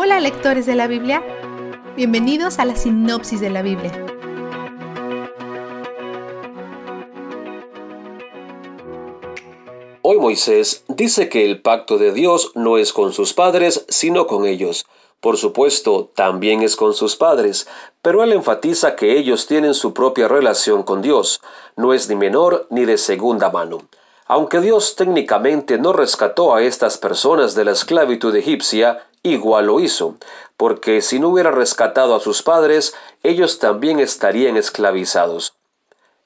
Hola lectores de la Biblia, bienvenidos a la sinopsis de la Biblia. Hoy Moisés dice que el pacto de Dios no es con sus padres, sino con ellos. Por supuesto, también es con sus padres, pero él enfatiza que ellos tienen su propia relación con Dios, no es ni menor ni de segunda mano. Aunque Dios técnicamente no rescató a estas personas de la esclavitud egipcia, igual lo hizo, porque si no hubiera rescatado a sus padres, ellos también estarían esclavizados.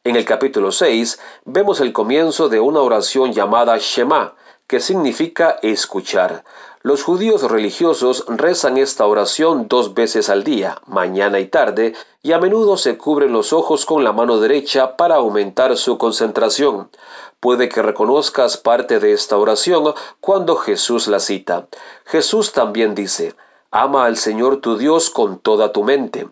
En el capítulo 6 vemos el comienzo de una oración llamada Shema, que significa escuchar. Los judíos religiosos rezan esta oración dos veces al día, mañana y tarde, y a menudo se cubren los ojos con la mano derecha para aumentar su concentración. Puede que reconozcas parte de esta oración cuando Jesús la cita. Jesús también dice, Ama al Señor tu Dios con toda tu mente.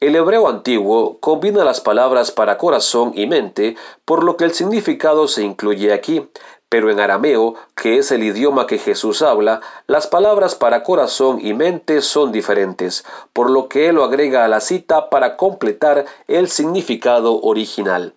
El hebreo antiguo combina las palabras para corazón y mente, por lo que el significado se incluye aquí, pero en arameo, que es el idioma que Jesús habla, las palabras para corazón y mente son diferentes, por lo que él lo agrega a la cita para completar el significado original.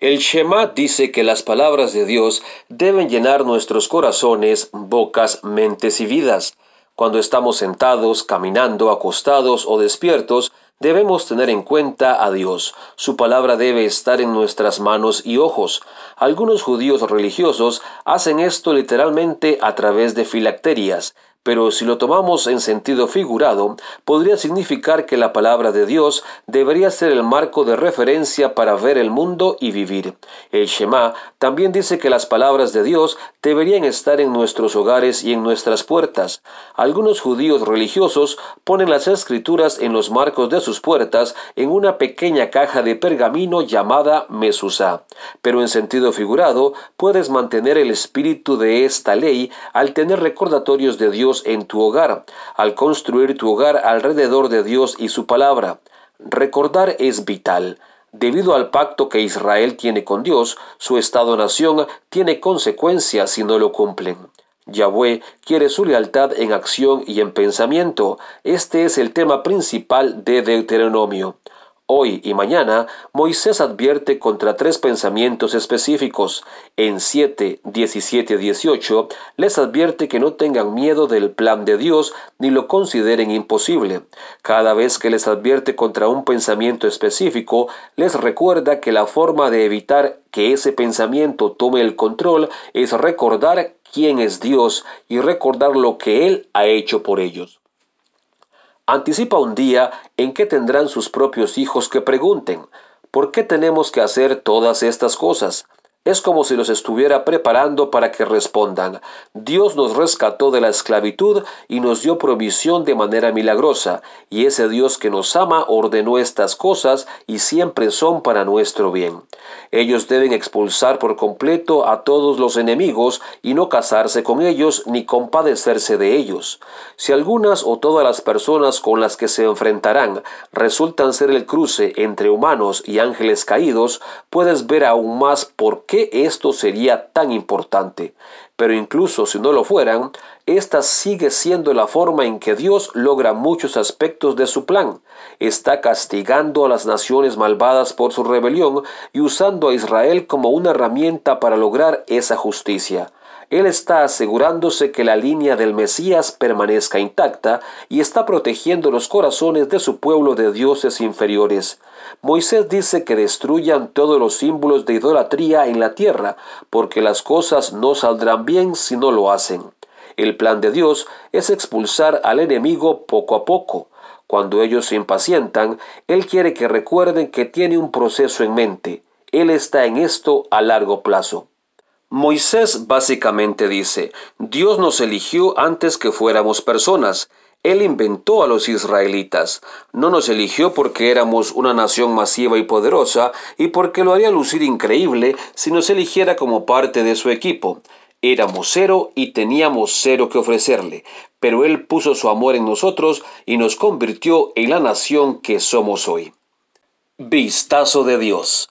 El Shema dice que las palabras de Dios deben llenar nuestros corazones, bocas, mentes y vidas. Cuando estamos sentados, caminando, acostados o despiertos, Debemos tener en cuenta a Dios. Su palabra debe estar en nuestras manos y ojos. Algunos judíos religiosos hacen esto literalmente a través de filacterias, pero si lo tomamos en sentido figurado, podría significar que la palabra de Dios debería ser el marco de referencia para ver el mundo y vivir. El Shema también dice que las palabras de Dios deberían estar en nuestros hogares y en nuestras puertas. Algunos judíos religiosos ponen las escrituras en los marcos de sus puertas en una pequeña caja de pergamino llamada Mesusa. Pero en sentido figurado, puedes mantener el espíritu de esta ley al tener recordatorios de Dios en tu hogar, al construir tu hogar alrededor de Dios y su palabra. Recordar es vital. Debido al pacto que Israel tiene con Dios, su Estado-nación tiene consecuencias si no lo cumplen. Yahweh quiere su lealtad en acción y en pensamiento. Este es el tema principal de Deuteronomio. Hoy y mañana, Moisés advierte contra tres pensamientos específicos. En 7, 17, 18, les advierte que no tengan miedo del plan de Dios ni lo consideren imposible. Cada vez que les advierte contra un pensamiento específico, les recuerda que la forma de evitar que ese pensamiento tome el control es recordar quién es Dios y recordar lo que Él ha hecho por ellos anticipa un día en que tendrán sus propios hijos que pregunten, ¿por qué tenemos que hacer todas estas cosas? Es como si los estuviera preparando para que respondan, Dios nos rescató de la esclavitud y nos dio provisión de manera milagrosa, y ese Dios que nos ama ordenó estas cosas y siempre son para nuestro bien. Ellos deben expulsar por completo a todos los enemigos y no casarse con ellos ni compadecerse de ellos. Si algunas o todas las personas con las que se enfrentarán resultan ser el cruce entre humanos y ángeles caídos, puedes ver aún más por qué esto sería tan importante. Pero incluso si no lo fueran, esta sigue siendo la forma en que Dios logra muchos aspectos de su plan. Está castigando a las naciones malvadas por su rebelión y usando a Israel como una herramienta para lograr esa justicia. Él está asegurándose que la línea del Mesías permanezca intacta y está protegiendo los corazones de su pueblo de dioses inferiores. Moisés dice que destruyan todos los símbolos de idolatría en la tierra, porque las cosas no saldrán bien si no lo hacen. El plan de Dios es expulsar al enemigo poco a poco. Cuando ellos se impacientan, Él quiere que recuerden que tiene un proceso en mente. Él está en esto a largo plazo. Moisés básicamente dice, Dios nos eligió antes que fuéramos personas. Él inventó a los israelitas. No nos eligió porque éramos una nación masiva y poderosa y porque lo haría lucir increíble si nos eligiera como parte de su equipo. Éramos cero y teníamos cero que ofrecerle, pero Él puso su amor en nosotros y nos convirtió en la nación que somos hoy. Vistazo de Dios.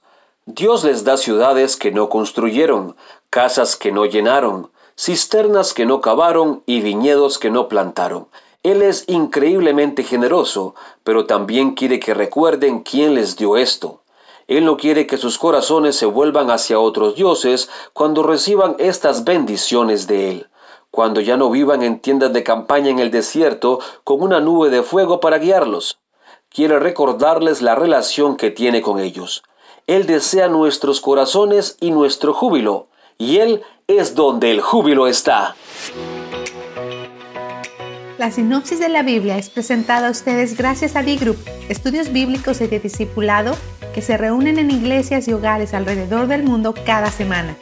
Dios les da ciudades que no construyeron, casas que no llenaron, cisternas que no cavaron y viñedos que no plantaron. Él es increíblemente generoso, pero también quiere que recuerden quién les dio esto. Él no quiere que sus corazones se vuelvan hacia otros dioses cuando reciban estas bendiciones de Él, cuando ya no vivan en tiendas de campaña en el desierto con una nube de fuego para guiarlos. Quiere recordarles la relación que tiene con ellos. Él desea nuestros corazones y nuestro júbilo, y Él es donde el júbilo está. La sinopsis de la Biblia es presentada a ustedes gracias a D-Group, estudios bíblicos y de discipulado que se reúnen en iglesias y hogares alrededor del mundo cada semana.